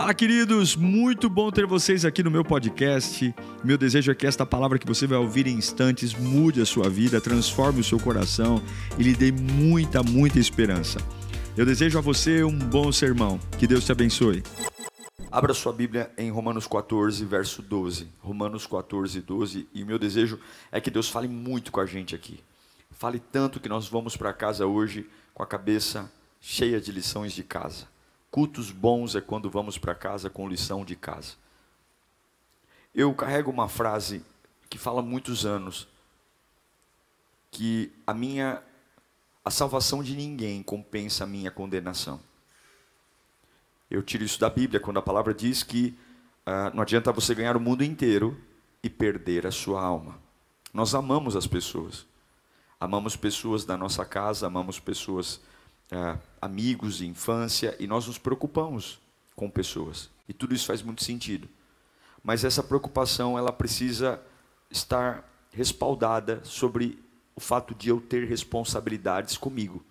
Fala, queridos! Muito bom ter vocês aqui no meu podcast. Meu desejo é que esta palavra que você vai ouvir em instantes mude a sua vida, transforme o seu coração e lhe dê muita, muita esperança. Eu desejo a você um bom sermão. Que Deus te abençoe. Abra sua Bíblia em Romanos 14, verso 12. Romanos 14, 12. E meu desejo é que Deus fale muito com a gente aqui. Fale tanto que nós vamos para casa hoje com a cabeça cheia de lições de casa. Cultos bons é quando vamos para casa com lição de casa. Eu carrego uma frase que fala há muitos anos que a minha a salvação de ninguém compensa a minha condenação. Eu tiro isso da Bíblia quando a palavra diz que uh, não adianta você ganhar o mundo inteiro e perder a sua alma. Nós amamos as pessoas, amamos pessoas da nossa casa, amamos pessoas é, amigos de infância e nós nos preocupamos com pessoas. E tudo isso faz muito sentido. Mas essa preocupação ela precisa estar respaldada sobre o fato de eu ter responsabilidades comigo.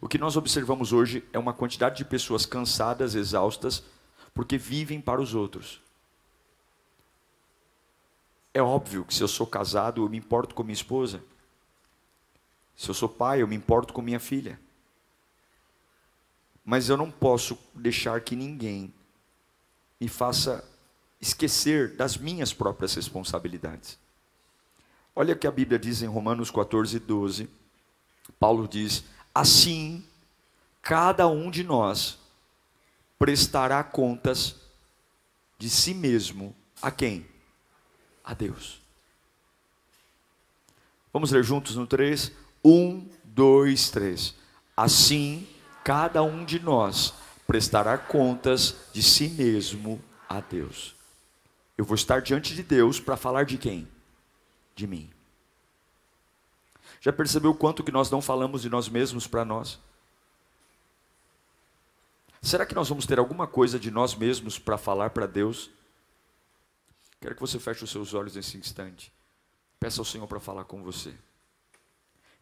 O que nós observamos hoje é uma quantidade de pessoas cansadas, exaustas, porque vivem para os outros. É óbvio que se eu sou casado, eu me importo com minha esposa. Se eu sou pai, eu me importo com minha filha. Mas eu não posso deixar que ninguém me faça esquecer das minhas próprias responsabilidades. Olha o que a Bíblia diz em Romanos 14, 12. Paulo diz: Assim, cada um de nós prestará contas de si mesmo a quem? A Deus. Vamos ler juntos no 3. Um, dois, três. Assim, cada um de nós prestará contas de si mesmo a Deus. Eu vou estar diante de Deus para falar de quem? De mim. Já percebeu quanto que nós não falamos de nós mesmos para nós? Será que nós vamos ter alguma coisa de nós mesmos para falar para Deus? Quero que você feche os seus olhos nesse instante. Peça ao Senhor para falar com você.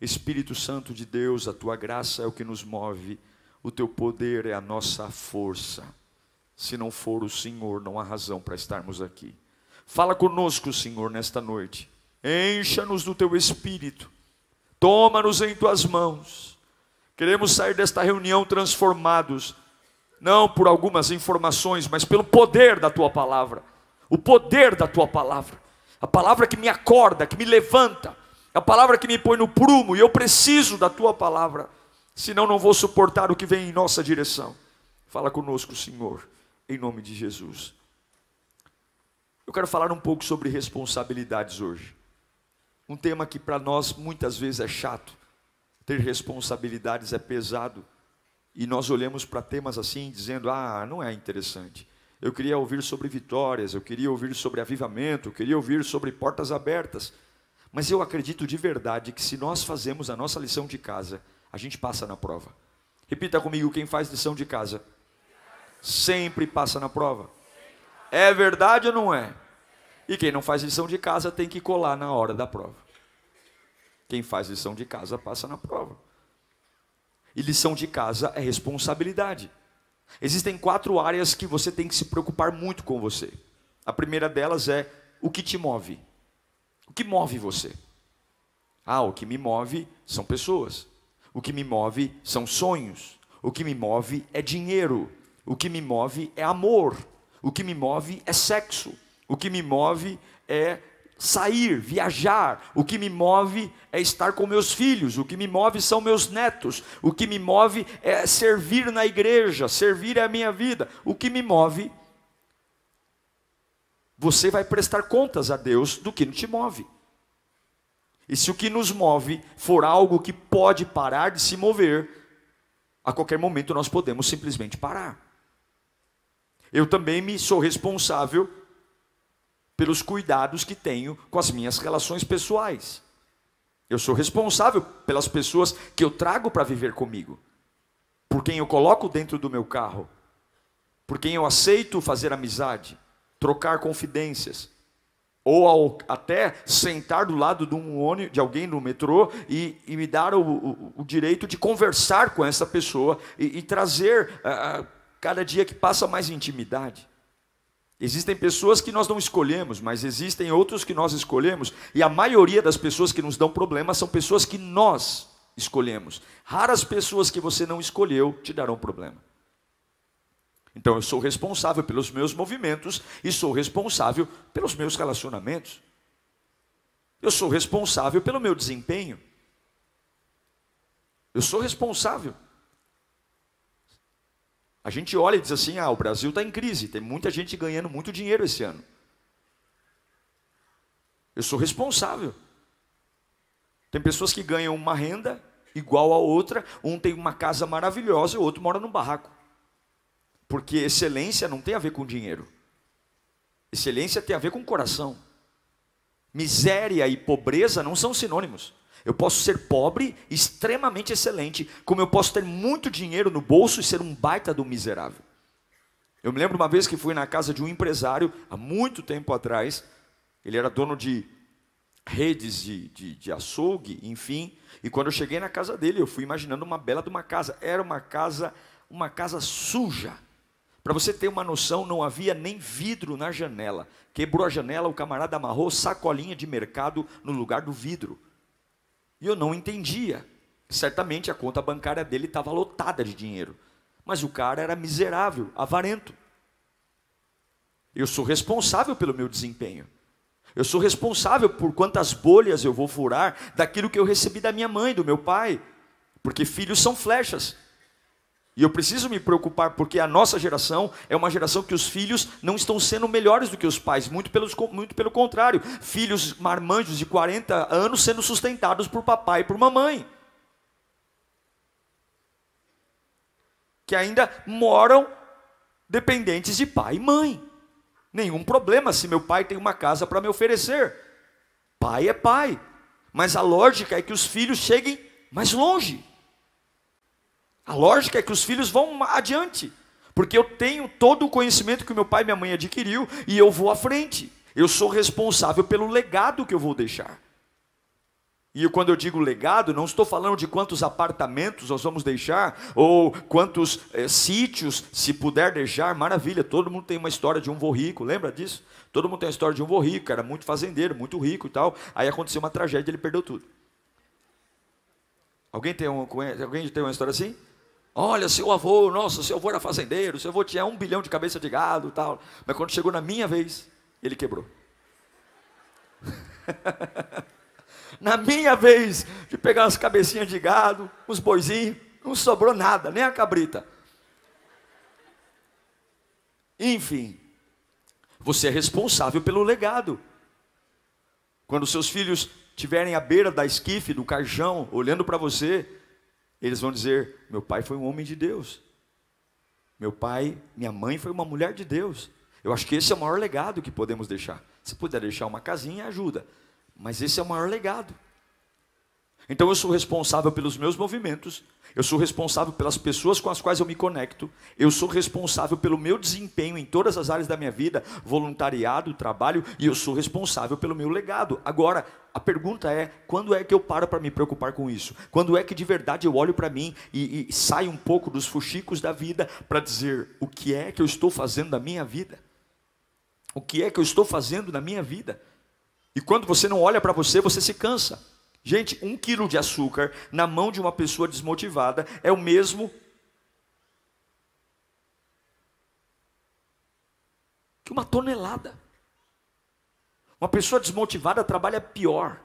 Espírito Santo de Deus, a tua graça é o que nos move, o teu poder é a nossa força. Se não for o Senhor, não há razão para estarmos aqui. Fala conosco, Senhor, nesta noite. Encha-nos do teu espírito. Toma-nos em tuas mãos. Queremos sair desta reunião transformados, não por algumas informações, mas pelo poder da tua palavra. O poder da tua palavra. A palavra que me acorda, que me levanta, é a palavra que me põe no prumo e eu preciso da tua palavra, senão não vou suportar o que vem em nossa direção. Fala conosco, Senhor, em nome de Jesus. Eu quero falar um pouco sobre responsabilidades hoje. Um tema que para nós muitas vezes é chato. Ter responsabilidades é pesado. E nós olhamos para temas assim, dizendo: ah, não é interessante. Eu queria ouvir sobre vitórias, eu queria ouvir sobre avivamento, eu queria ouvir sobre portas abertas. Mas eu acredito de verdade que se nós fazemos a nossa lição de casa, a gente passa na prova. Repita comigo: quem faz lição de casa sempre passa na prova. É verdade ou não é? E quem não faz lição de casa tem que colar na hora da prova. Quem faz lição de casa passa na prova. E lição de casa é responsabilidade. Existem quatro áreas que você tem que se preocupar muito com você. A primeira delas é o que te move. O que move você? Ah, o que me move são pessoas. O que me move são sonhos. O que me move é dinheiro. O que me move é amor. O que me move é sexo. O que me move é sair, viajar. O que me move é estar com meus filhos. O que me move são meus netos. O que me move é servir na igreja. Servir é a minha vida. O que me move você vai prestar contas a Deus do que te move. E se o que nos move for algo que pode parar de se mover, a qualquer momento nós podemos simplesmente parar. Eu também me sou responsável pelos cuidados que tenho com as minhas relações pessoais. Eu sou responsável pelas pessoas que eu trago para viver comigo, por quem eu coloco dentro do meu carro, por quem eu aceito fazer amizade trocar confidências, ou ao, até sentar do lado de, um ônibus, de alguém no metrô e, e me dar o, o, o, direito de conversar com essa pessoa e, e trazer uh, cada dia que passa mais intimidade. Existem pessoas que nós não escolhemos, mas existem outros que nós escolhemos, e a maioria das pessoas que nos dão problemas são pessoas que nós escolhemos. Raras pessoas que você não escolheu te darão problema. Então eu sou responsável pelos meus movimentos e sou responsável pelos meus relacionamentos. Eu sou responsável pelo meu desempenho. Eu sou responsável. A gente olha e diz assim: ah, o Brasil está em crise, tem muita gente ganhando muito dinheiro esse ano. Eu sou responsável. Tem pessoas que ganham uma renda igual a outra, um tem uma casa maravilhosa e o outro mora num barraco. Porque excelência não tem a ver com dinheiro. Excelência tem a ver com coração. Miséria e pobreza não são sinônimos. Eu posso ser pobre, extremamente excelente, como eu posso ter muito dinheiro no bolso e ser um baita do miserável. Eu me lembro uma vez que fui na casa de um empresário, há muito tempo atrás, ele era dono de redes de, de, de açougue, enfim, e quando eu cheguei na casa dele, eu fui imaginando uma bela de uma casa. Era uma casa, uma casa suja. Para você ter uma noção, não havia nem vidro na janela. Quebrou a janela, o camarada amarrou sacolinha de mercado no lugar do vidro. E eu não entendia. Certamente a conta bancária dele estava lotada de dinheiro. Mas o cara era miserável, avarento. Eu sou responsável pelo meu desempenho. Eu sou responsável por quantas bolhas eu vou furar daquilo que eu recebi da minha mãe, do meu pai. Porque filhos são flechas. E eu preciso me preocupar porque a nossa geração é uma geração que os filhos não estão sendo melhores do que os pais, muito pelo, muito pelo contrário. Filhos marmanjos de 40 anos sendo sustentados por papai e por mamãe. Que ainda moram dependentes de pai e mãe. Nenhum problema se meu pai tem uma casa para me oferecer. Pai é pai. Mas a lógica é que os filhos cheguem mais longe. A lógica é que os filhos vão adiante, porque eu tenho todo o conhecimento que meu pai e minha mãe adquiriu e eu vou à frente. Eu sou responsável pelo legado que eu vou deixar. E quando eu digo legado, não estou falando de quantos apartamentos nós vamos deixar, ou quantos é, sítios, se puder deixar, maravilha. Todo mundo tem uma história de um vô rico, lembra disso? Todo mundo tem a história de um vô rico, era muito fazendeiro, muito rico e tal. Aí aconteceu uma tragédia, ele perdeu tudo. Alguém tem, um, alguém tem uma história assim? Olha, seu avô, nossa, seu avô era fazendeiro, seu avô tinha um bilhão de cabeça de gado e tal. Mas quando chegou na minha vez, ele quebrou. na minha vez de pegar as cabecinhas de gado, os boizinhos, não sobrou nada, nem a cabrita. Enfim, você é responsável pelo legado. Quando seus filhos estiverem à beira da esquife, do caixão, olhando para você, eles vão dizer: meu pai foi um homem de Deus. Meu pai, minha mãe foi uma mulher de Deus. Eu acho que esse é o maior legado que podemos deixar. Se puder deixar uma casinha, ajuda. Mas esse é o maior legado. Então eu sou responsável pelos meus movimentos, eu sou responsável pelas pessoas com as quais eu me conecto, eu sou responsável pelo meu desempenho em todas as áreas da minha vida, voluntariado, trabalho, e eu sou responsável pelo meu legado. Agora, a pergunta é: quando é que eu paro para me preocupar com isso? Quando é que de verdade eu olho para mim e, e saio um pouco dos fuxicos da vida para dizer o que é que eu estou fazendo da minha vida? O que é que eu estou fazendo na minha vida? E quando você não olha para você, você se cansa. Gente, um quilo de açúcar na mão de uma pessoa desmotivada é o mesmo que uma tonelada. Uma pessoa desmotivada trabalha pior.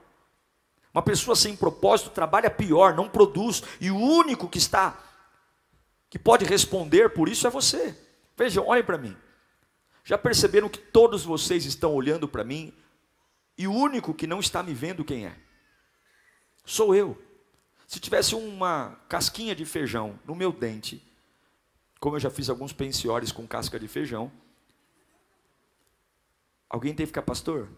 Uma pessoa sem propósito trabalha pior, não produz. E o único que está, que pode responder por isso é você. Vejam, olhem para mim. Já perceberam que todos vocês estão olhando para mim e o único que não está me vendo quem é? Sou eu. Se tivesse uma casquinha de feijão no meu dente, como eu já fiz alguns pensiores com casca de feijão, alguém tem que ficar pastor?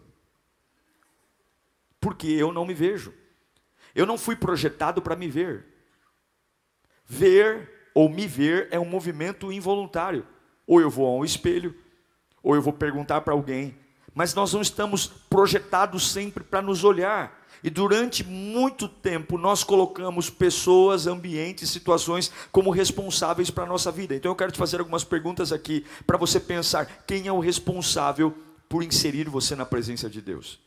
Porque eu não me vejo. Eu não fui projetado para me ver. Ver ou me ver é um movimento involuntário. Ou eu vou a um espelho, ou eu vou perguntar para alguém, mas nós não estamos projetados sempre para nos olhar. E durante muito tempo nós colocamos pessoas, ambientes, situações como responsáveis para a nossa vida. Então eu quero te fazer algumas perguntas aqui para você pensar: quem é o responsável por inserir você na presença de Deus?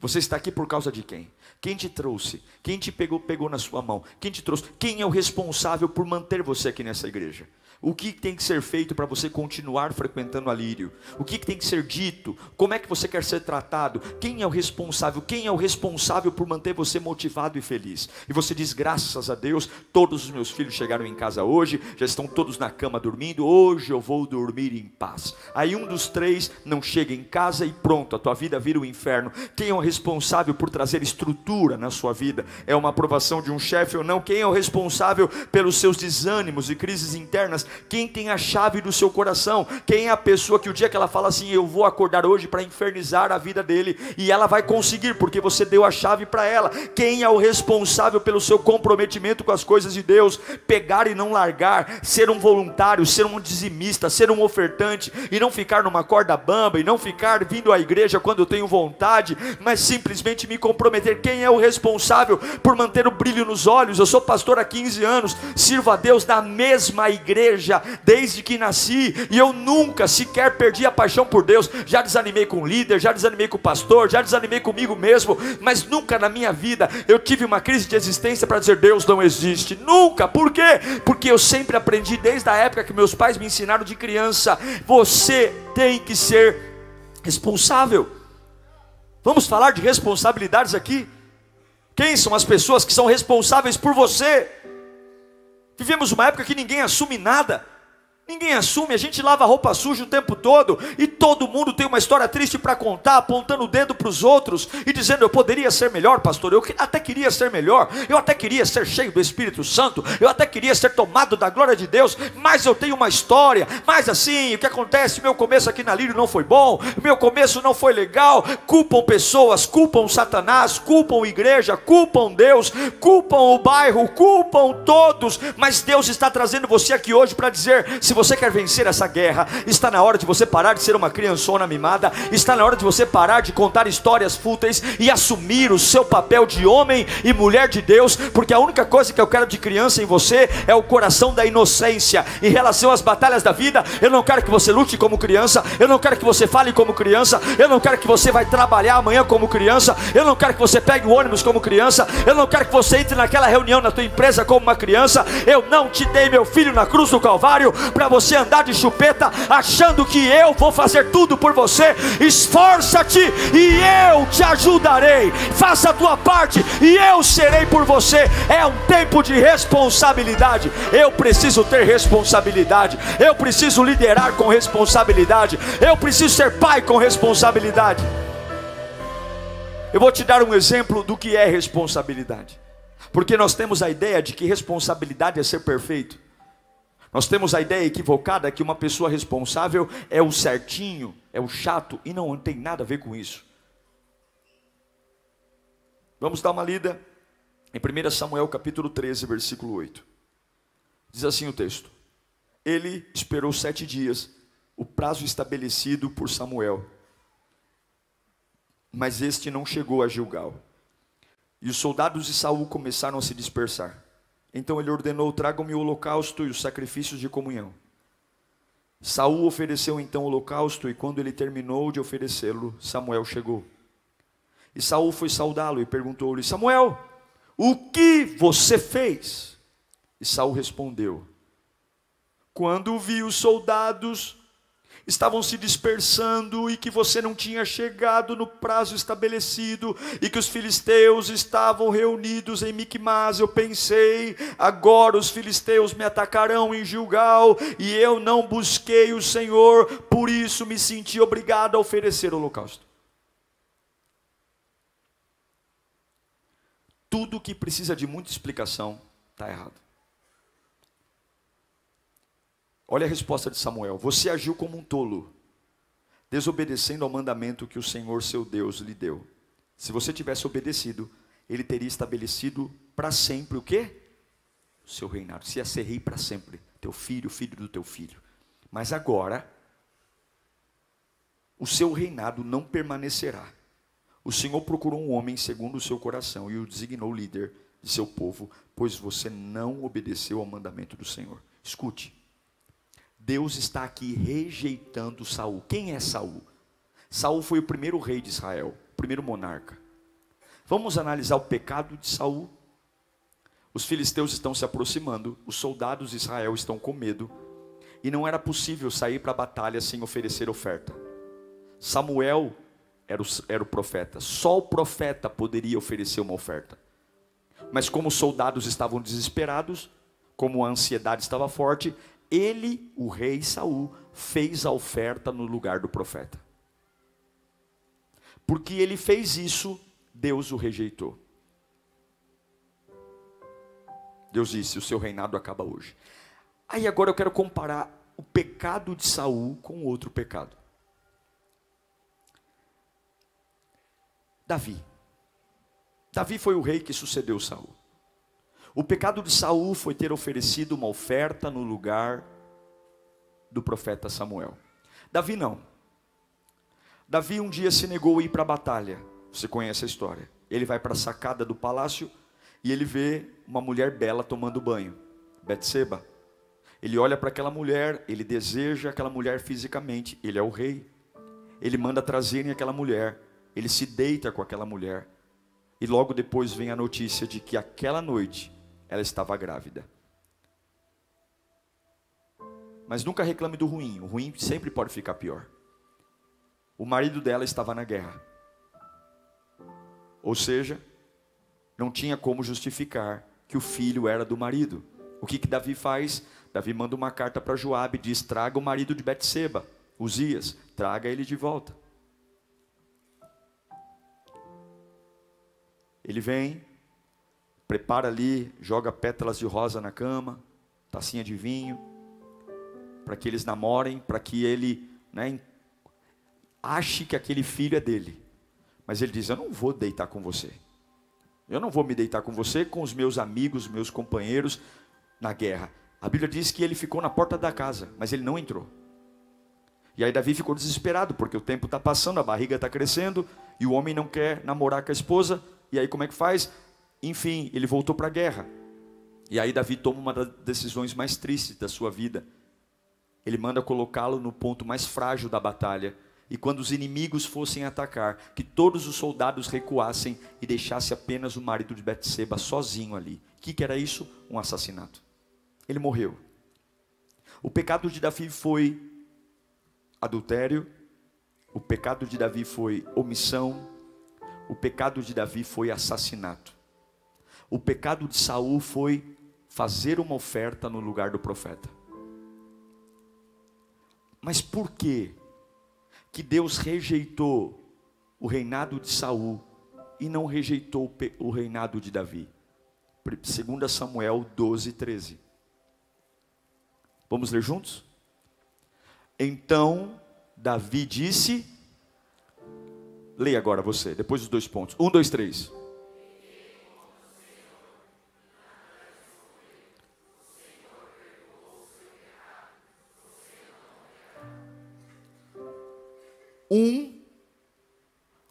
Você está aqui por causa de quem? Quem te trouxe? Quem te pegou, pegou na sua mão? Quem te trouxe? Quem é o responsável por manter você aqui nessa igreja? O que tem que ser feito para você continuar frequentando a Lírio? O que tem que ser dito? Como é que você quer ser tratado? Quem é o responsável? Quem é o responsável por manter você motivado e feliz? E você diz: graças a Deus, todos os meus filhos chegaram em casa hoje, já estão todos na cama dormindo. Hoje eu vou dormir em paz. Aí um dos três não chega em casa e pronto, a tua vida vira um inferno. Quem é o responsável por trazer estrutura na sua vida? É uma aprovação de um chefe ou não? Quem é o responsável pelos seus desânimos e crises internas? Quem tem a chave do seu coração, quem é a pessoa que o dia que ela fala assim, eu vou acordar hoje para infernizar a vida dele, e ela vai conseguir, porque você deu a chave para ela, quem é o responsável pelo seu comprometimento com as coisas de Deus, pegar e não largar, ser um voluntário, ser um dizimista, ser um ofertante, e não ficar numa corda bamba, e não ficar vindo à igreja quando eu tenho vontade, mas simplesmente me comprometer, quem é o responsável por manter o brilho nos olhos, eu sou pastor há 15 anos, sirvo a Deus na mesma igreja, igreja desde que nasci e eu nunca sequer perdi a paixão por Deus. Já desanimei com o líder, já desanimei com o pastor, já desanimei comigo mesmo, mas nunca na minha vida eu tive uma crise de existência para dizer Deus não existe. Nunca. Por quê? Porque eu sempre aprendi desde a época que meus pais me ensinaram de criança, você tem que ser responsável. Vamos falar de responsabilidades aqui? Quem são as pessoas que são responsáveis por você? Vivemos uma época que ninguém assume nada. Ninguém assume, a gente lava roupa suja o tempo todo e todo mundo tem uma história triste para contar, apontando o dedo para os outros e dizendo: Eu poderia ser melhor, pastor. Eu até queria ser melhor, eu até queria ser cheio do Espírito Santo, eu até queria ser tomado da glória de Deus, mas eu tenho uma história. Mas assim, o que acontece? Meu começo aqui na Lírio não foi bom, meu começo não foi legal. Culpam pessoas, culpam Satanás, culpam igreja, culpam Deus, culpam o bairro, culpam todos, mas Deus está trazendo você aqui hoje para dizer: se você quer vencer essa guerra, está na hora de você parar de ser uma criançona mimada, está na hora de você parar de contar histórias fúteis e assumir o seu papel de homem e mulher de Deus, porque a única coisa que eu quero de criança em você é o coração da inocência. Em relação às batalhas da vida, eu não quero que você lute como criança, eu não quero que você fale como criança, eu não quero que você vai trabalhar amanhã como criança, eu não quero que você pegue o ônibus como criança, eu não quero que você entre naquela reunião na tua empresa como uma criança. Eu não te dei meu filho na cruz do Calvário para você andar de chupeta achando que eu vou fazer tudo por você. Esforça-te e eu te ajudarei. Faça a tua parte e eu serei por você. É um tempo de responsabilidade. Eu preciso ter responsabilidade. Eu preciso liderar com responsabilidade. Eu preciso ser pai com responsabilidade. Eu vou te dar um exemplo do que é responsabilidade. Porque nós temos a ideia de que responsabilidade é ser perfeito. Nós temos a ideia equivocada que uma pessoa responsável é o certinho, é o chato, e não tem nada a ver com isso. Vamos dar uma lida em 1 Samuel capítulo 13, versículo 8. Diz assim o texto: Ele esperou sete dias, o prazo estabelecido por Samuel, mas este não chegou a Gilgal. E os soldados de Saul começaram a se dispersar. Então ele ordenou: tragam-me o holocausto e os sacrifícios de comunhão. Saul ofereceu então o holocausto, e quando ele terminou de oferecê-lo, Samuel chegou. E Saul foi saudá-lo e perguntou-lhe: Samuel, o que você fez? E Saul respondeu: Quando vi os soldados estavam se dispersando e que você não tinha chegado no prazo estabelecido e que os filisteus estavam reunidos em Micmas, eu pensei, agora os filisteus me atacarão em Gilgal e eu não busquei o Senhor, por isso me senti obrigado a oferecer o holocausto. Tudo que precisa de muita explicação está errado. Olha a resposta de Samuel: Você agiu como um tolo, desobedecendo ao mandamento que o Senhor seu Deus lhe deu. Se você tivesse obedecido, ele teria estabelecido para sempre o quê? O seu reinado. Se ia ser rei para sempre. Teu filho, filho do teu filho. Mas agora, o seu reinado não permanecerá. O Senhor procurou um homem segundo o seu coração e o designou líder de seu povo, pois você não obedeceu ao mandamento do Senhor. Escute. Deus está aqui rejeitando Saul. Quem é Saul? Saul foi o primeiro rei de Israel, o primeiro monarca. Vamos analisar o pecado de Saul. Os filisteus estão se aproximando, os soldados de Israel estão com medo, e não era possível sair para a batalha sem oferecer oferta. Samuel era o, era o profeta, só o profeta poderia oferecer uma oferta. Mas como os soldados estavam desesperados, como a ansiedade estava forte, ele, o rei Saul, fez a oferta no lugar do profeta. Porque ele fez isso, Deus o rejeitou. Deus disse: "O seu reinado acaba hoje". Aí agora eu quero comparar o pecado de Saul com outro pecado. Davi. Davi foi o rei que sucedeu Saul. O pecado de Saul foi ter oferecido uma oferta no lugar do profeta Samuel. Davi não. Davi um dia se negou a ir para a batalha. Você conhece a história. Ele vai para a sacada do palácio e ele vê uma mulher bela tomando banho, Betseba. Ele olha para aquela mulher, ele deseja aquela mulher fisicamente, ele é o rei. Ele manda trazerem aquela mulher, ele se deita com aquela mulher. E logo depois vem a notícia de que aquela noite ela estava grávida. Mas nunca reclame do ruim, o ruim sempre pode ficar pior. O marido dela estava na guerra. Ou seja, não tinha como justificar que o filho era do marido. O que, que Davi faz? Davi manda uma carta para Joabe e diz: traga o marido de Betseba, Uzias, traga ele de volta. Ele vem, prepara ali, joga pétalas de rosa na cama, tacinha de vinho, para que eles namorem, para que ele né, ache que aquele filho é dele. Mas ele diz: Eu não vou deitar com você. Eu não vou me deitar com você, com os meus amigos, meus companheiros na guerra. A Bíblia diz que ele ficou na porta da casa, mas ele não entrou. E aí Davi ficou desesperado, porque o tempo está passando, a barriga está crescendo, e o homem não quer namorar com a esposa, e aí como é que faz? Enfim, ele voltou para a guerra. E aí Davi toma uma das decisões mais tristes da sua vida. Ele manda colocá-lo no ponto mais frágil da batalha. E quando os inimigos fossem atacar, que todos os soldados recuassem e deixasse apenas o marido de Betseba sozinho ali. O que, que era isso? Um assassinato. Ele morreu. O pecado de Davi foi adultério, o pecado de Davi foi omissão, o pecado de Davi foi assassinato. O pecado de Saul foi fazer uma oferta no lugar do profeta. Mas por que que Deus rejeitou o reinado de Saul e não rejeitou o reinado de Davi? 2 Samuel 12, 13. Vamos ler juntos? Então Davi disse Leia agora você, depois dos dois pontos. Um, dois, três.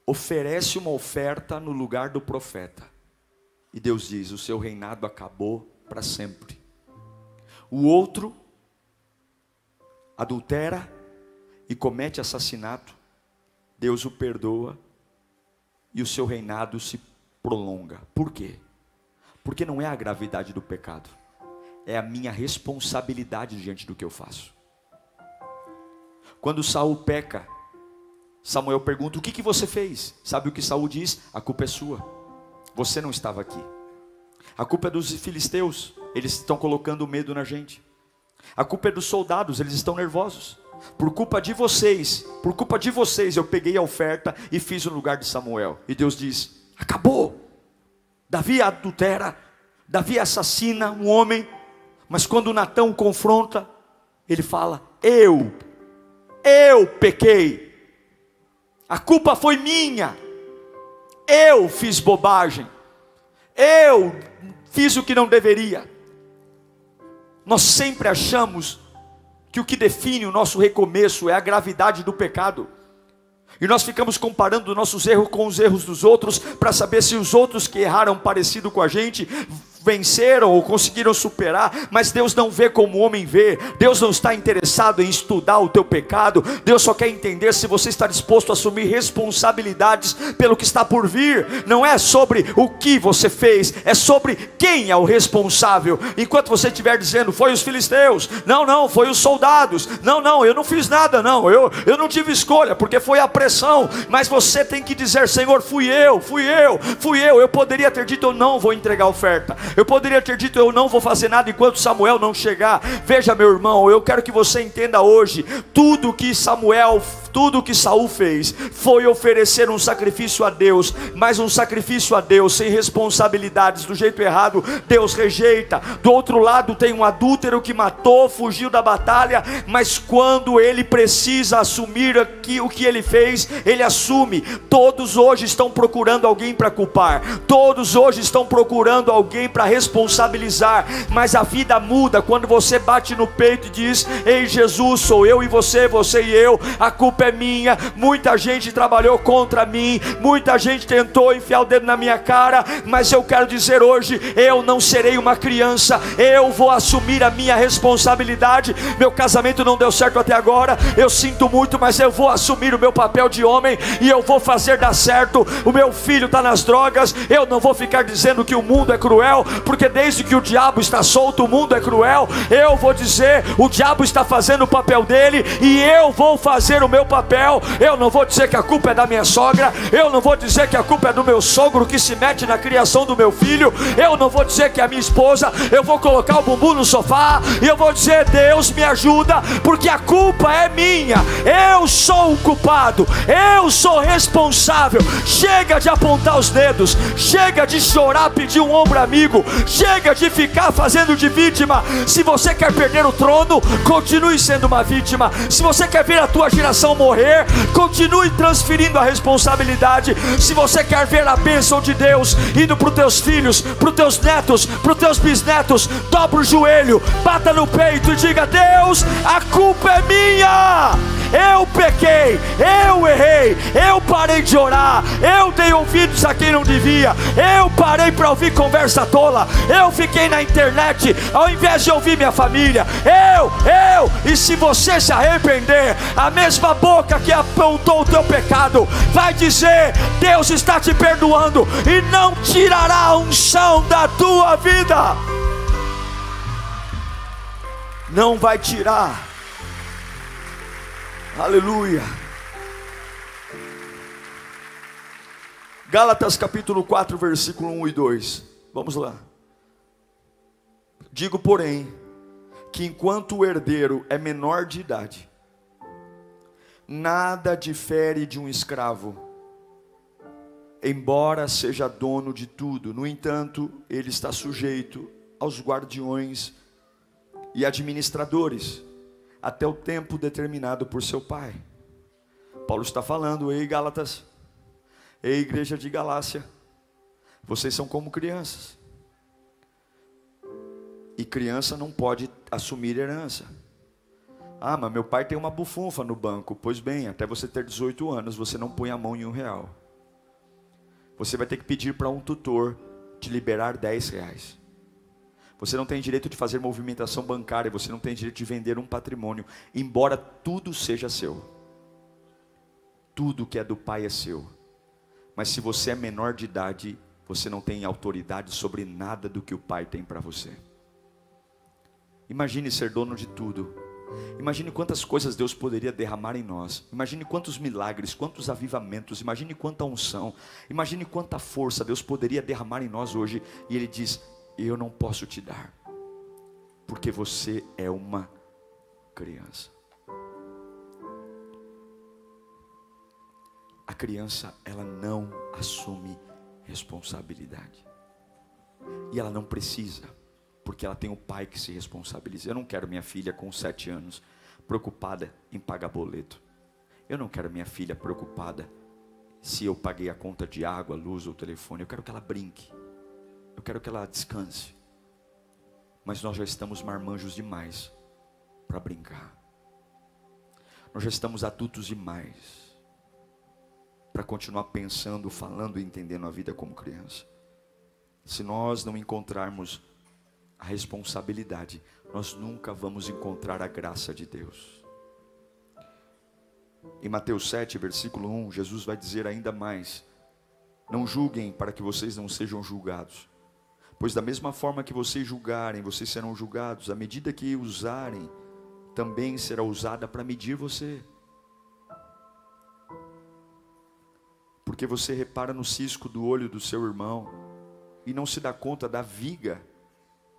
Oferece uma oferta no lugar do profeta. E Deus diz: o seu reinado acabou para sempre. O outro adultera e comete assassinato. Deus o perdoa e o seu reinado se prolonga. Por quê? Porque não é a gravidade do pecado, é a minha responsabilidade diante do que eu faço. Quando Saul peca, Samuel pergunta: "O que que você fez?" Sabe o que Saul diz? "A culpa é sua. Você não estava aqui. A culpa é dos filisteus, eles estão colocando medo na gente. A culpa é dos soldados, eles estão nervosos. Por culpa de vocês, por culpa de vocês, eu peguei a oferta e fiz o lugar de Samuel. E Deus diz: acabou. Davi adultera, Davi assassina um homem, mas quando Natão confronta, ele fala: Eu, eu pequei, a culpa foi minha, eu fiz bobagem, eu fiz o que não deveria. Nós sempre achamos que o que define o nosso recomeço é a gravidade do pecado. E nós ficamos comparando nossos erros com os erros dos outros para saber se os outros que erraram parecido com a gente venceram ou conseguiram superar, mas Deus não vê como o homem vê. Deus não está interessado em estudar o teu pecado. Deus só quer entender se você está disposto a assumir responsabilidades pelo que está por vir. Não é sobre o que você fez, é sobre quem é o responsável. Enquanto você estiver dizendo, foi os filisteus, não, não, foi os soldados, não, não, eu não fiz nada, não, eu, eu não tive escolha, porque foi a pressão. Mas você tem que dizer, Senhor, fui eu, fui eu, fui eu. Eu poderia ter dito, eu não vou entregar oferta. Eu poderia ter dito: Eu não vou fazer nada enquanto Samuel não chegar. Veja, meu irmão, eu quero que você entenda hoje: tudo que Samuel tudo que Saul fez foi oferecer um sacrifício a Deus, mas um sacrifício a Deus sem responsabilidades, do jeito errado, Deus rejeita. Do outro lado tem um adúltero que matou, fugiu da batalha, mas quando ele precisa assumir aqui, o que ele fez, ele assume. Todos hoje estão procurando alguém para culpar, todos hoje estão procurando alguém para responsabilizar, mas a vida muda quando você bate no peito e diz: Ei, Jesus, sou eu e você, você e eu, a culpa é minha. Muita gente trabalhou contra mim, muita gente tentou enfiar o dedo na minha cara, mas eu quero dizer hoje: eu não serei uma criança, eu vou assumir a minha responsabilidade. Meu casamento não deu certo até agora, eu sinto muito, mas eu vou assumir o meu papel de homem e eu vou fazer dar certo. O meu filho está nas drogas, eu não vou ficar dizendo que o mundo é cruel, porque desde que o diabo está solto, o mundo é cruel. Eu vou dizer: o diabo está fazendo o papel dele e eu vou fazer o meu papel. Eu não vou dizer que a culpa é da minha sogra. Eu não vou dizer que a culpa é do meu sogro que se mete na criação do meu filho. Eu não vou dizer que é a minha esposa. Eu vou colocar o bumbum no sofá e eu vou dizer: Deus me ajuda, porque a culpa é minha. Eu sou o culpado. Eu sou responsável. Chega de apontar os dedos. Chega de chorar, pedir um ombro amigo. Chega de ficar fazendo de vítima. Se você quer perder o trono, continue sendo uma vítima. Se você quer ver a tua geração morrer, morrer, continue transferindo a responsabilidade. Se você quer ver a bênção de Deus indo para os teus filhos, para os teus netos, para os teus bisnetos, dobra o joelho, bata no peito e diga: Deus, a culpa é minha. Eu pequei, eu errei, eu parei de orar, eu dei ouvidos a quem não devia, eu parei para ouvir conversa tola, eu fiquei na internet ao invés de ouvir minha família. Eu, eu, e se você se arrepender, a mesma boca que apontou o teu pecado vai dizer: Deus está te perdoando e não tirará a unção da tua vida. Não vai tirar. Aleluia. Gálatas capítulo 4, versículo 1 e 2. Vamos lá. Digo, porém, que enquanto o herdeiro é menor de idade, nada difere de um escravo, embora seja dono de tudo. No entanto, ele está sujeito aos guardiões e administradores, até o tempo determinado por seu pai. Paulo está falando, ei Gálatas, ei igreja de Galácia, vocês são como crianças. E criança não pode assumir herança. Ah, mas meu pai tem uma bufunfa no banco. Pois bem, até você ter 18 anos, você não põe a mão em um real. Você vai ter que pedir para um tutor te liberar 10 reais. Você não tem direito de fazer movimentação bancária, você não tem direito de vender um patrimônio, embora tudo seja seu. Tudo que é do pai é seu. Mas se você é menor de idade, você não tem autoridade sobre nada do que o pai tem para você. Imagine ser dono de tudo Imagine quantas coisas Deus poderia derramar em nós. Imagine quantos milagres, quantos avivamentos. Imagine quanta unção. Imagine quanta força Deus poderia derramar em nós hoje. E Ele diz: Eu não posso te dar, porque você é uma criança. A criança, ela não assume responsabilidade. E ela não precisa porque ela tem um pai que se responsabiliza. Eu não quero minha filha com sete anos preocupada em pagar boleto. Eu não quero minha filha preocupada se eu paguei a conta de água, luz ou telefone. Eu quero que ela brinque. Eu quero que ela descanse. Mas nós já estamos marmanjos demais para brincar. Nós já estamos adultos demais para continuar pensando, falando e entendendo a vida como criança. Se nós não encontrarmos a responsabilidade, nós nunca vamos encontrar a graça de Deus. Em Mateus 7, versículo 1, Jesus vai dizer ainda mais: Não julguem para que vocês não sejam julgados, pois da mesma forma que vocês julgarem, vocês serão julgados, a medida que usarem, também será usada para medir você. Porque você repara no cisco do olho do seu irmão e não se dá conta da viga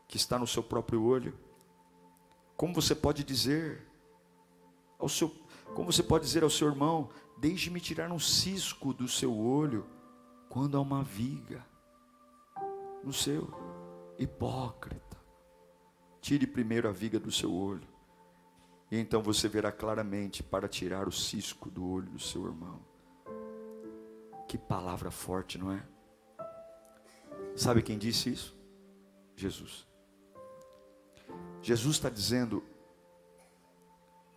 que está no seu próprio olho. Como você pode dizer ao seu, como você pode dizer ao seu irmão, deixe-me tirar um cisco do seu olho, quando há uma viga no seu hipócrita. Tire primeiro a viga do seu olho, e então você verá claramente para tirar o cisco do olho do seu irmão. Que palavra forte, não é? Sabe quem disse isso? Jesus. Jesus está dizendo: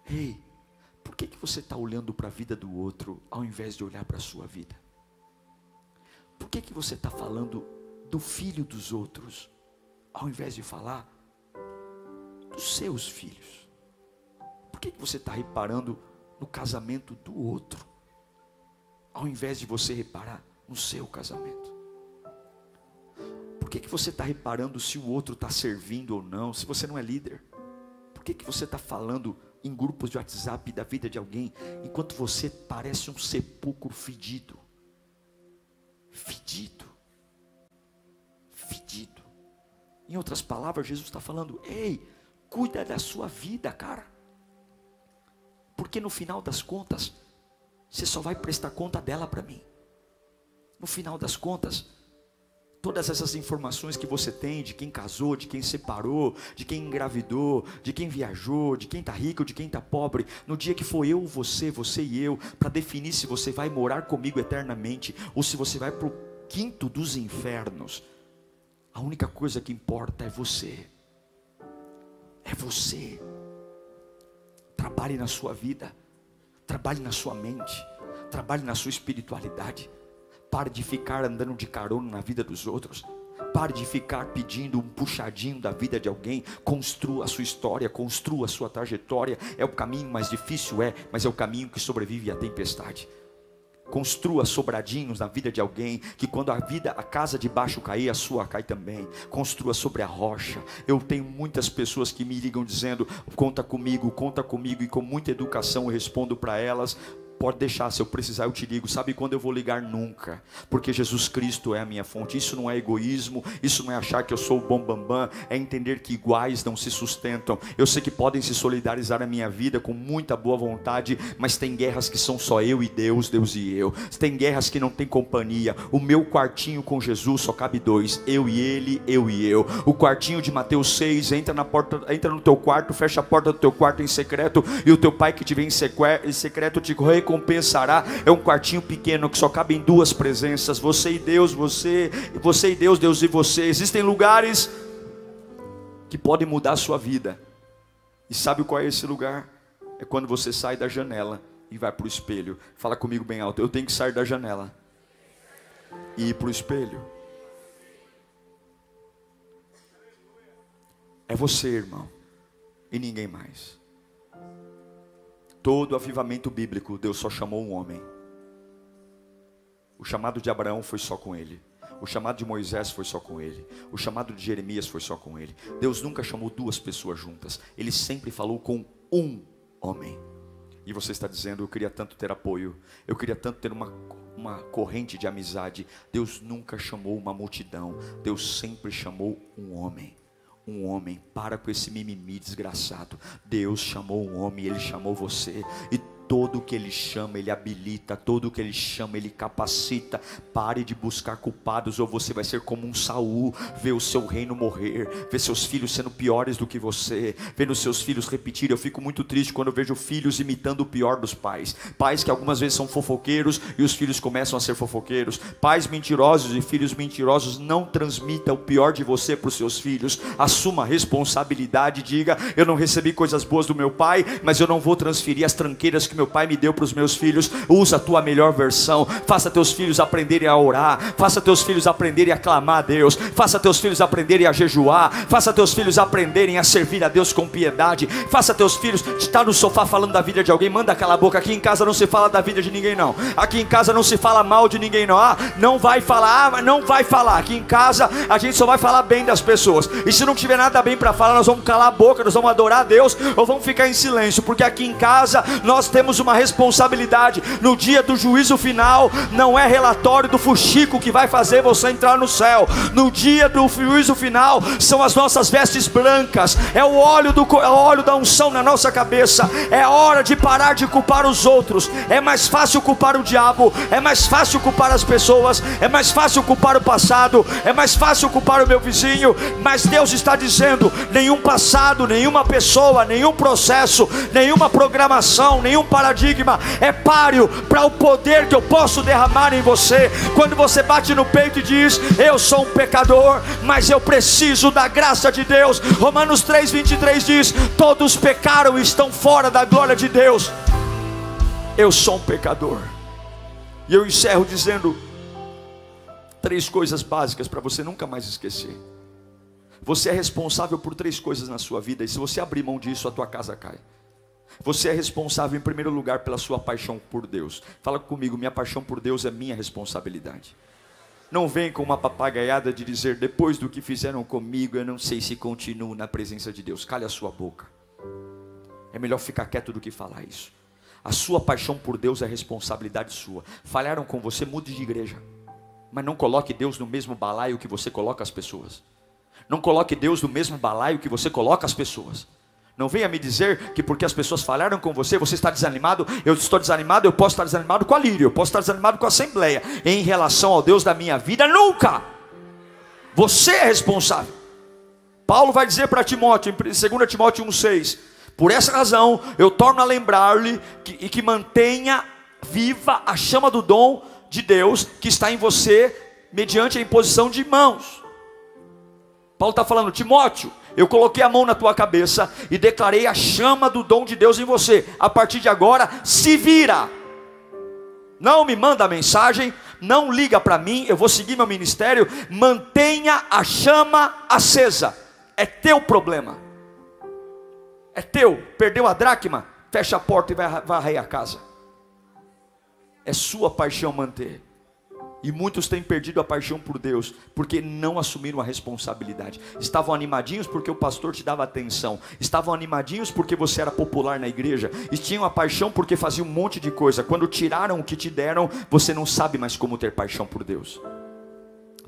Ei, por que, que você está olhando para a vida do outro ao invés de olhar para a sua vida? Por que, que você está falando do filho dos outros ao invés de falar dos seus filhos? Por que, que você está reparando no casamento do outro ao invés de você reparar no seu casamento? Por que, que você está reparando se o outro está servindo ou não, se você não é líder? Por que, que você está falando em grupos de WhatsApp da vida de alguém, enquanto você parece um sepulcro fedido. Fedido. Em outras palavras, Jesus está falando: ei, cuida da sua vida, cara. Porque no final das contas, você só vai prestar conta dela para mim. No final das contas, todas essas informações que você tem de quem casou, de quem separou, de quem engravidou, de quem viajou, de quem está rico, de quem está pobre, no dia que for eu, você, você e eu, para definir se você vai morar comigo eternamente ou se você vai para o quinto dos infernos, a única coisa que importa é você. É você. Trabalhe na sua vida, trabalhe na sua mente, trabalhe na sua espiritualidade Pare de ficar andando de carona na vida dos outros. Pare de ficar pedindo um puxadinho da vida de alguém. Construa a sua história, construa a sua trajetória. É o caminho mais difícil, é, mas é o caminho que sobrevive à tempestade. Construa sobradinhos na vida de alguém, que quando a vida, a casa de baixo cair, a sua cai também. Construa sobre a rocha. Eu tenho muitas pessoas que me ligam dizendo: conta comigo, conta comigo, e com muita educação eu respondo para elas: Pode deixar, se eu precisar eu te ligo. Sabe quando eu vou ligar? Nunca. Porque Jesus Cristo é a minha fonte. Isso não é egoísmo, isso não é achar que eu sou o bom bambam, bam, é entender que iguais não se sustentam. Eu sei que podem se solidarizar a minha vida com muita boa vontade, mas tem guerras que são só eu e Deus, Deus e eu. Tem guerras que não tem companhia. O meu quartinho com Jesus só cabe dois, eu e ele, eu e eu. O quartinho de Mateus 6, entra na porta, entra no teu quarto, fecha a porta do teu quarto em secreto e o teu pai que te vem em secreto te recompensa recompensará. É um quartinho pequeno que só cabe em duas presenças, você e Deus, você, você e Deus, Deus e você. Existem lugares que podem mudar a sua vida. E sabe qual é esse lugar? É quando você sai da janela e vai para o espelho. Fala comigo bem alto. Eu tenho que sair da janela e ir para o espelho. É você, irmão, e ninguém mais. Todo avivamento bíblico, Deus só chamou um homem. O chamado de Abraão foi só com ele. O chamado de Moisés foi só com ele. O chamado de Jeremias foi só com ele. Deus nunca chamou duas pessoas juntas. Ele sempre falou com um homem. E você está dizendo: Eu queria tanto ter apoio. Eu queria tanto ter uma, uma corrente de amizade. Deus nunca chamou uma multidão. Deus sempre chamou um homem um homem. Para com esse mimimi desgraçado. Deus chamou um homem, ele chamou você. E todo que ele chama, ele habilita, todo que ele chama, ele capacita. Pare de buscar culpados, ou você vai ser como um Saul, ver o seu reino morrer, ver seus filhos sendo piores do que você, vendo seus filhos repetir. Eu fico muito triste quando vejo filhos imitando o pior dos pais. Pais que algumas vezes são fofoqueiros e os filhos começam a ser fofoqueiros. Pais mentirosos e filhos mentirosos. Não transmita o pior de você para os seus filhos. Assuma a responsabilidade, diga: Eu não recebi coisas boas do meu pai, mas eu não vou transferir as tranqueiras que meu pai me deu para os meus filhos. Usa a tua melhor versão. Faça teus filhos aprenderem a orar. Faça teus filhos aprenderem a clamar a Deus. Faça teus filhos aprenderem a jejuar. Faça teus filhos aprenderem a servir a Deus com piedade. Faça teus filhos estar no sofá falando da vida de alguém. Manda aquela boca. Aqui em casa não se fala da vida de ninguém, não. Aqui em casa não se fala mal de ninguém, não. Ah, não vai falar, ah, não vai falar. Aqui em casa a gente só vai falar bem das pessoas. E se não tiver nada bem para falar, nós vamos calar a boca, nós vamos adorar a Deus ou vamos ficar em silêncio, porque aqui em casa nós temos uma responsabilidade. No dia do juízo final, não é relatório do fuxico que vai fazer você entrar no céu. No dia do juízo final, são as nossas vestes brancas, é o óleo do é o óleo da unção na nossa cabeça. É hora de parar de culpar os outros. É mais fácil culpar o diabo, é mais fácil culpar as pessoas, é mais fácil culpar o passado, é mais fácil culpar o meu vizinho, mas Deus está dizendo: nenhum passado, nenhuma pessoa, nenhum processo, nenhuma programação, nenhum paradigma é páreo para o poder que eu posso derramar em você. Quando você bate no peito e diz: Eu sou um pecador, mas eu preciso da graça de Deus. Romanos 3,23 diz: Todos pecaram e estão fora da glória de Deus. Eu sou um pecador. E eu encerro dizendo três coisas básicas para você nunca mais esquecer. Você é responsável por três coisas na sua vida, e se você abrir mão disso, a tua casa cai. Você é responsável em primeiro lugar pela sua paixão por Deus. Fala comigo, minha paixão por Deus é minha responsabilidade. Não vem com uma papagaiada de dizer depois do que fizeram comigo, eu não sei se continuo na presença de Deus. Cale a sua boca. É melhor ficar quieto do que falar isso. A sua paixão por Deus é responsabilidade sua. Falharam com você, mude de igreja. Mas não coloque Deus no mesmo balaio que você coloca as pessoas. Não coloque Deus no mesmo balaio que você coloca as pessoas. Não venha me dizer que porque as pessoas falharam com você, você está desanimado. Eu estou desanimado, eu posso estar desanimado com a lírio, eu posso estar desanimado com a assembleia. Em relação ao Deus da minha vida, nunca. Você é responsável. Paulo vai dizer para Timóteo, em 2 Timóteo 1,6: Por essa razão, eu torno a lembrar-lhe que, e que mantenha viva a chama do dom de Deus que está em você, mediante a imposição de mãos. Paulo está falando, Timóteo, eu coloquei a mão na tua cabeça e declarei a chama do dom de Deus em você. A partir de agora, se vira. Não me manda mensagem, não liga para mim, eu vou seguir meu ministério. Mantenha a chama acesa. É teu problema. É teu. Perdeu a dracma? Fecha a porta e vai varrer a casa. É sua paixão manter. E muitos têm perdido a paixão por Deus, porque não assumiram a responsabilidade. Estavam animadinhos porque o pastor te dava atenção, estavam animadinhos porque você era popular na igreja, e tinham a paixão porque faziam um monte de coisa. Quando tiraram o que te deram, você não sabe mais como ter paixão por Deus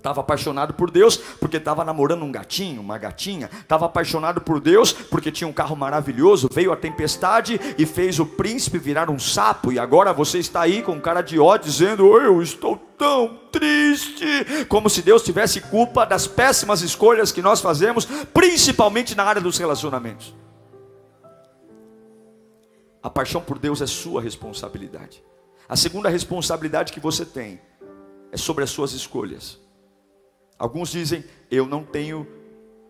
estava apaixonado por Deus porque estava namorando um gatinho, uma gatinha, estava apaixonado por Deus porque tinha um carro maravilhoso, veio a tempestade e fez o príncipe virar um sapo, e agora você está aí com cara de ódio dizendo: Eu estou tão triste, como se Deus tivesse culpa das péssimas escolhas que nós fazemos, principalmente na área dos relacionamentos. A paixão por Deus é sua responsabilidade. A segunda responsabilidade que você tem é sobre as suas escolhas. Alguns dizem: "Eu não tenho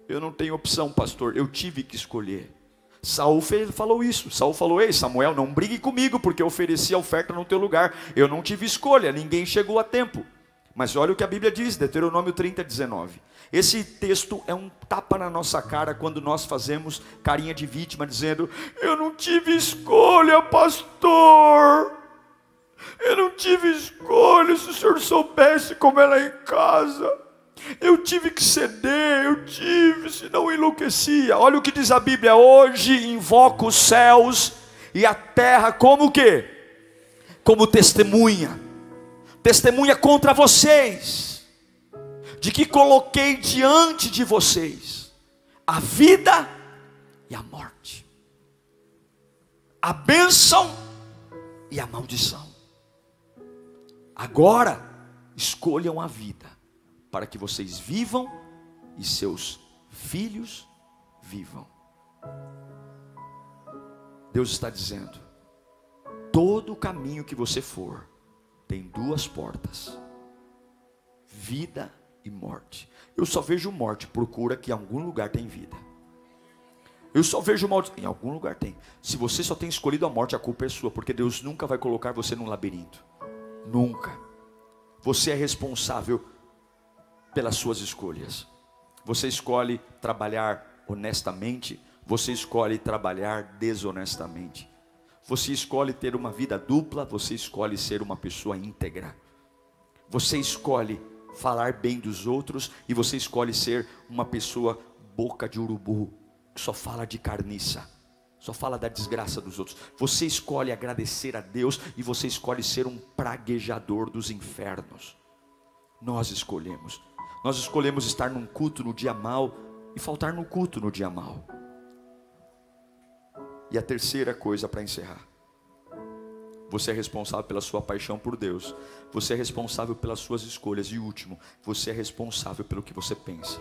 eu não tenho opção, pastor, eu tive que escolher". Saul falou isso. Saul falou: "Ei, Samuel, não brigue comigo, porque eu ofereci a oferta no teu lugar. Eu não tive escolha, ninguém chegou a tempo". Mas olha o que a Bíblia diz, Deuteronômio 30, 19. Esse texto é um tapa na nossa cara quando nós fazemos carinha de vítima, dizendo: Eu não tive escolha, pastor. Eu não tive escolha. Se o senhor soubesse como é em casa. Eu tive que ceder, eu tive, senão enlouquecia. Olha o que diz a Bíblia: hoje invoco os céus e a terra como o quê? Como testemunha. Testemunha contra vocês, de que coloquei diante de vocês a vida e a morte, a bênção e a maldição. Agora, escolham a vida para que vocês vivam e seus filhos vivam. Deus está dizendo: todo caminho que você for tem duas portas: vida e morte. Eu só vejo morte, procura que em algum lugar tem vida. Eu só vejo maldição. Em algum lugar tem. Se você só tem escolhido a morte, a culpa é sua, porque Deus nunca vai colocar você num labirinto. Nunca. Você é responsável pelas suas escolhas. Você escolhe trabalhar honestamente, você escolhe trabalhar desonestamente. Você escolhe ter uma vida dupla, você escolhe ser uma pessoa íntegra. Você escolhe falar bem dos outros e você escolhe ser uma pessoa boca de urubu, que só fala de carniça, só fala da desgraça dos outros. Você escolhe agradecer a Deus e você escolhe ser um praguejador dos infernos. Nós escolhemos. Nós escolhemos estar num culto no dia mal e faltar no culto no dia mal. E a terceira coisa para encerrar. Você é responsável pela sua paixão por Deus. Você é responsável pelas suas escolhas. E último, você é responsável pelo que você pensa.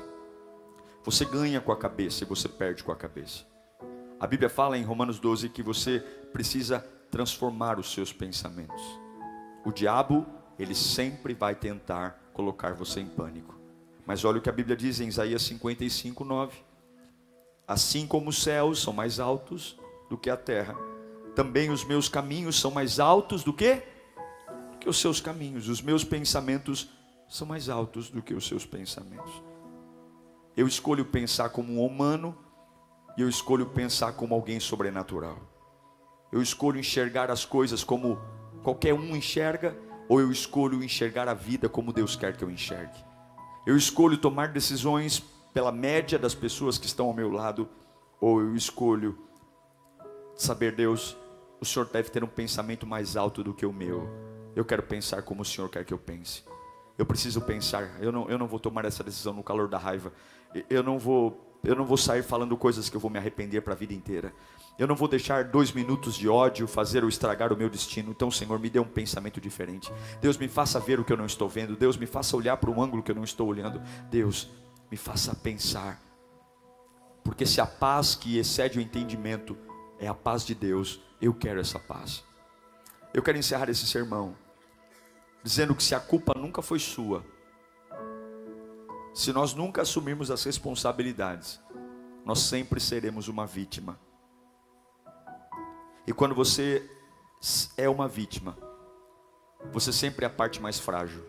Você ganha com a cabeça e você perde com a cabeça. A Bíblia fala em Romanos 12 que você precisa transformar os seus pensamentos. O diabo, ele sempre vai tentar colocar você em pânico. Mas olha o que a Bíblia diz em Isaías 55, 9. Assim como os céus são mais altos do que a terra, também os meus caminhos são mais altos do que? Do que os seus caminhos. Os meus pensamentos são mais altos do que os seus pensamentos. Eu escolho pensar como um humano e eu escolho pensar como alguém sobrenatural. Eu escolho enxergar as coisas como qualquer um enxerga, ou eu escolho enxergar a vida como Deus quer que eu enxergue. Eu escolho tomar decisões pela média das pessoas que estão ao meu lado, ou eu escolho saber, Deus, o Senhor deve ter um pensamento mais alto do que o meu. Eu quero pensar como o Senhor quer que eu pense. Eu preciso pensar. Eu não, eu não vou tomar essa decisão no calor da raiva. Eu não vou, eu não vou sair falando coisas que eu vou me arrepender para a vida inteira. Eu não vou deixar dois minutos de ódio fazer ou estragar o meu destino. Então, Senhor, me dê um pensamento diferente. Deus, me faça ver o que eu não estou vendo. Deus, me faça olhar para um ângulo que eu não estou olhando. Deus, me faça pensar. Porque se a paz que excede o entendimento é a paz de Deus, eu quero essa paz. Eu quero encerrar esse sermão dizendo que se a culpa nunca foi sua, se nós nunca assumirmos as responsabilidades, nós sempre seremos uma vítima. E quando você é uma vítima, você sempre é a parte mais frágil.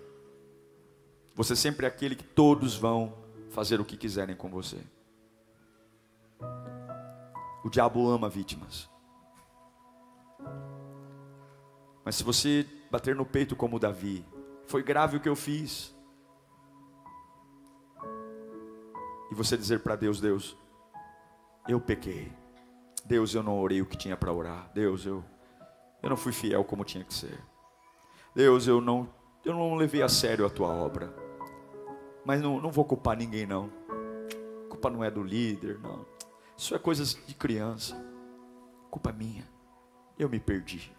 Você sempre é aquele que todos vão fazer o que quiserem com você. O diabo ama vítimas. Mas se você bater no peito como Davi, foi grave o que eu fiz. E você dizer para Deus, Deus, eu pequei. Deus, eu não orei o que tinha para orar. Deus, eu eu não fui fiel como tinha que ser. Deus, eu não eu não levei a sério a tua obra. Mas não, não vou culpar ninguém não. A culpa não é do líder, não. Isso é coisas de criança. Culpa minha. Eu me perdi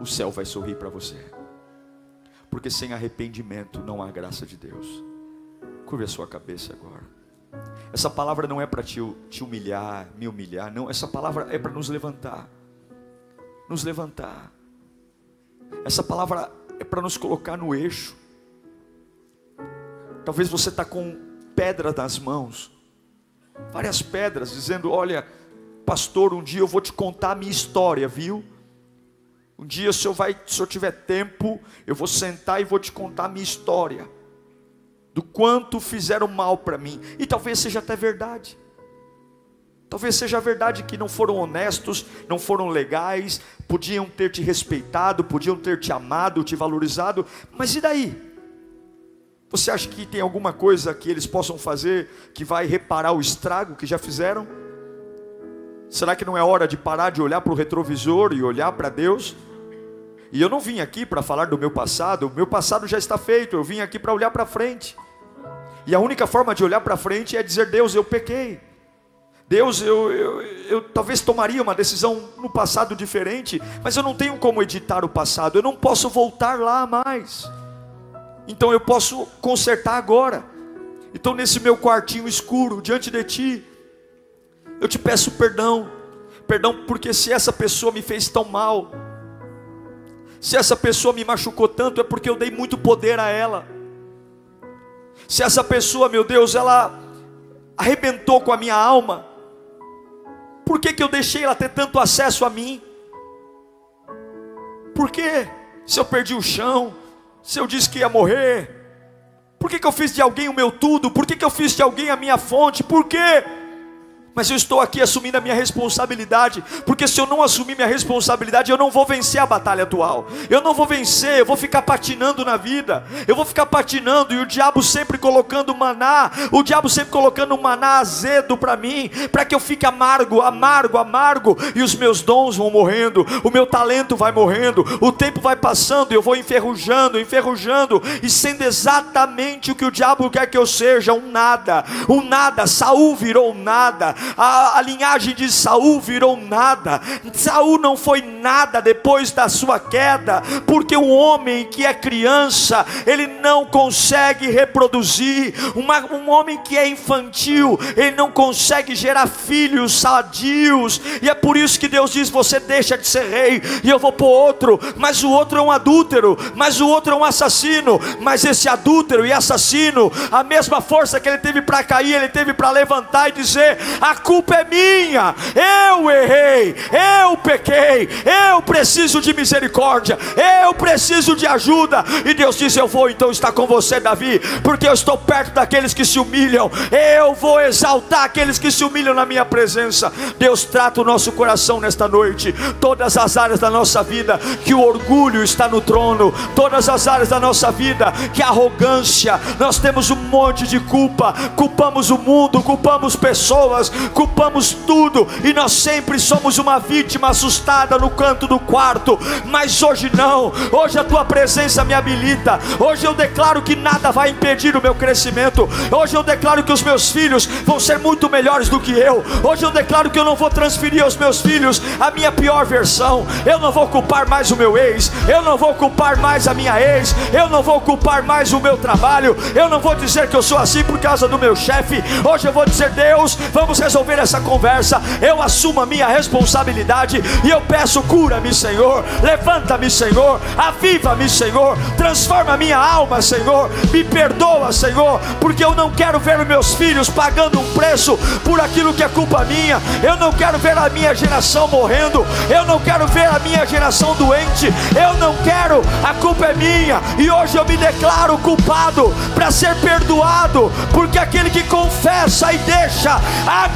o céu vai sorrir para você. Porque sem arrependimento não há graça de Deus. Curve a sua cabeça agora. Essa palavra não é para te, te humilhar, me humilhar, não. Essa palavra é para nos levantar. Nos levantar. Essa palavra é para nos colocar no eixo. Talvez você está com pedra nas mãos, várias pedras, dizendo: Olha, pastor, um dia eu vou te contar a minha história, viu? Um dia, se eu, vai, se eu tiver tempo, eu vou sentar e vou te contar a minha história. Do quanto fizeram mal para mim. E talvez seja até verdade. Talvez seja verdade que não foram honestos, não foram legais, podiam ter te respeitado, podiam ter te amado, te valorizado, mas e daí? Você acha que tem alguma coisa que eles possam fazer que vai reparar o estrago que já fizeram? Será que não é hora de parar de olhar para o retrovisor e olhar para Deus? E eu não vim aqui para falar do meu passado, o meu passado já está feito, eu vim aqui para olhar para frente. E a única forma de olhar para frente é dizer: Deus, eu pequei. Deus, eu, eu, eu, talvez tomaria uma decisão no passado diferente, mas eu não tenho como editar o passado, eu não posso voltar lá mais. Então eu posso consertar agora. Então, nesse meu quartinho escuro, diante de Ti, eu te peço perdão, perdão porque se essa pessoa me fez tão mal, se essa pessoa me machucou tanto, é porque eu dei muito poder a ela. Se essa pessoa, meu Deus, ela arrebentou com a minha alma, Por que, que eu deixei ela ter tanto acesso a mim? Por quê? Se eu perdi o chão, se eu disse que ia morrer, por que, que eu fiz de alguém o meu tudo? Por que, que eu fiz de alguém a minha fonte? Por quê? Mas eu estou aqui assumindo a minha responsabilidade, porque se eu não assumir minha responsabilidade, eu não vou vencer a batalha atual, eu não vou vencer, eu vou ficar patinando na vida, eu vou ficar patinando, e o diabo sempre colocando maná, o diabo sempre colocando maná azedo para mim, para que eu fique amargo, amargo, amargo, e os meus dons vão morrendo, o meu talento vai morrendo, o tempo vai passando, e eu vou enferrujando, enferrujando, e sendo exatamente o que o diabo quer que eu seja, um nada, um nada, Saul virou um nada, a, a linhagem de Saul virou nada. Saul não foi nada depois da sua queda, porque um homem que é criança, ele não consegue reproduzir. Uma, um homem que é infantil, ele não consegue gerar filhos sadios. E é por isso que Deus diz: você deixa de ser rei, e eu vou pôr outro. Mas o outro é um adúltero, mas o outro é um assassino. Mas esse adúltero e assassino, a mesma força que ele teve para cair, ele teve para levantar e dizer: a culpa é minha, eu errei, eu pequei, eu preciso de misericórdia, eu preciso de ajuda. E Deus diz: Eu vou então estar com você, Davi, porque eu estou perto daqueles que se humilham, eu vou exaltar aqueles que se humilham na minha presença. Deus trata o nosso coração nesta noite, todas as áreas da nossa vida, que o orgulho está no trono, todas as áreas da nossa vida, que a arrogância, nós temos um monte de culpa, culpamos o mundo, culpamos pessoas, culpamos tudo e nós sempre somos uma vítima assustada no canto do quarto. Mas hoje não, hoje a tua presença me habilita. Hoje eu declaro que nada vai impedir o meu crescimento. Hoje eu declaro que os meus filhos vão ser muito melhores do que eu. Hoje eu declaro que eu não vou transferir aos meus filhos a minha pior versão. Eu não vou culpar mais o meu ex, eu não vou culpar mais a minha ex, eu não vou culpar mais o meu trabalho. Eu não vou dizer que eu sou assim por causa do meu chefe. Hoje eu vou dizer, Deus, vamos resolver essa conversa, eu assumo a minha responsabilidade e eu peço: cura-me, Senhor, levanta-me, Senhor, aviva-me, Senhor, transforma minha alma, Senhor, me perdoa, Senhor, porque eu não quero ver meus filhos pagando um preço por aquilo que é culpa minha, eu não quero ver a minha geração morrendo, eu não quero ver a minha geração doente, eu não quero, a culpa é minha, e hoje eu me declaro culpado para ser perdoado, porque aquele que confessa e deixa a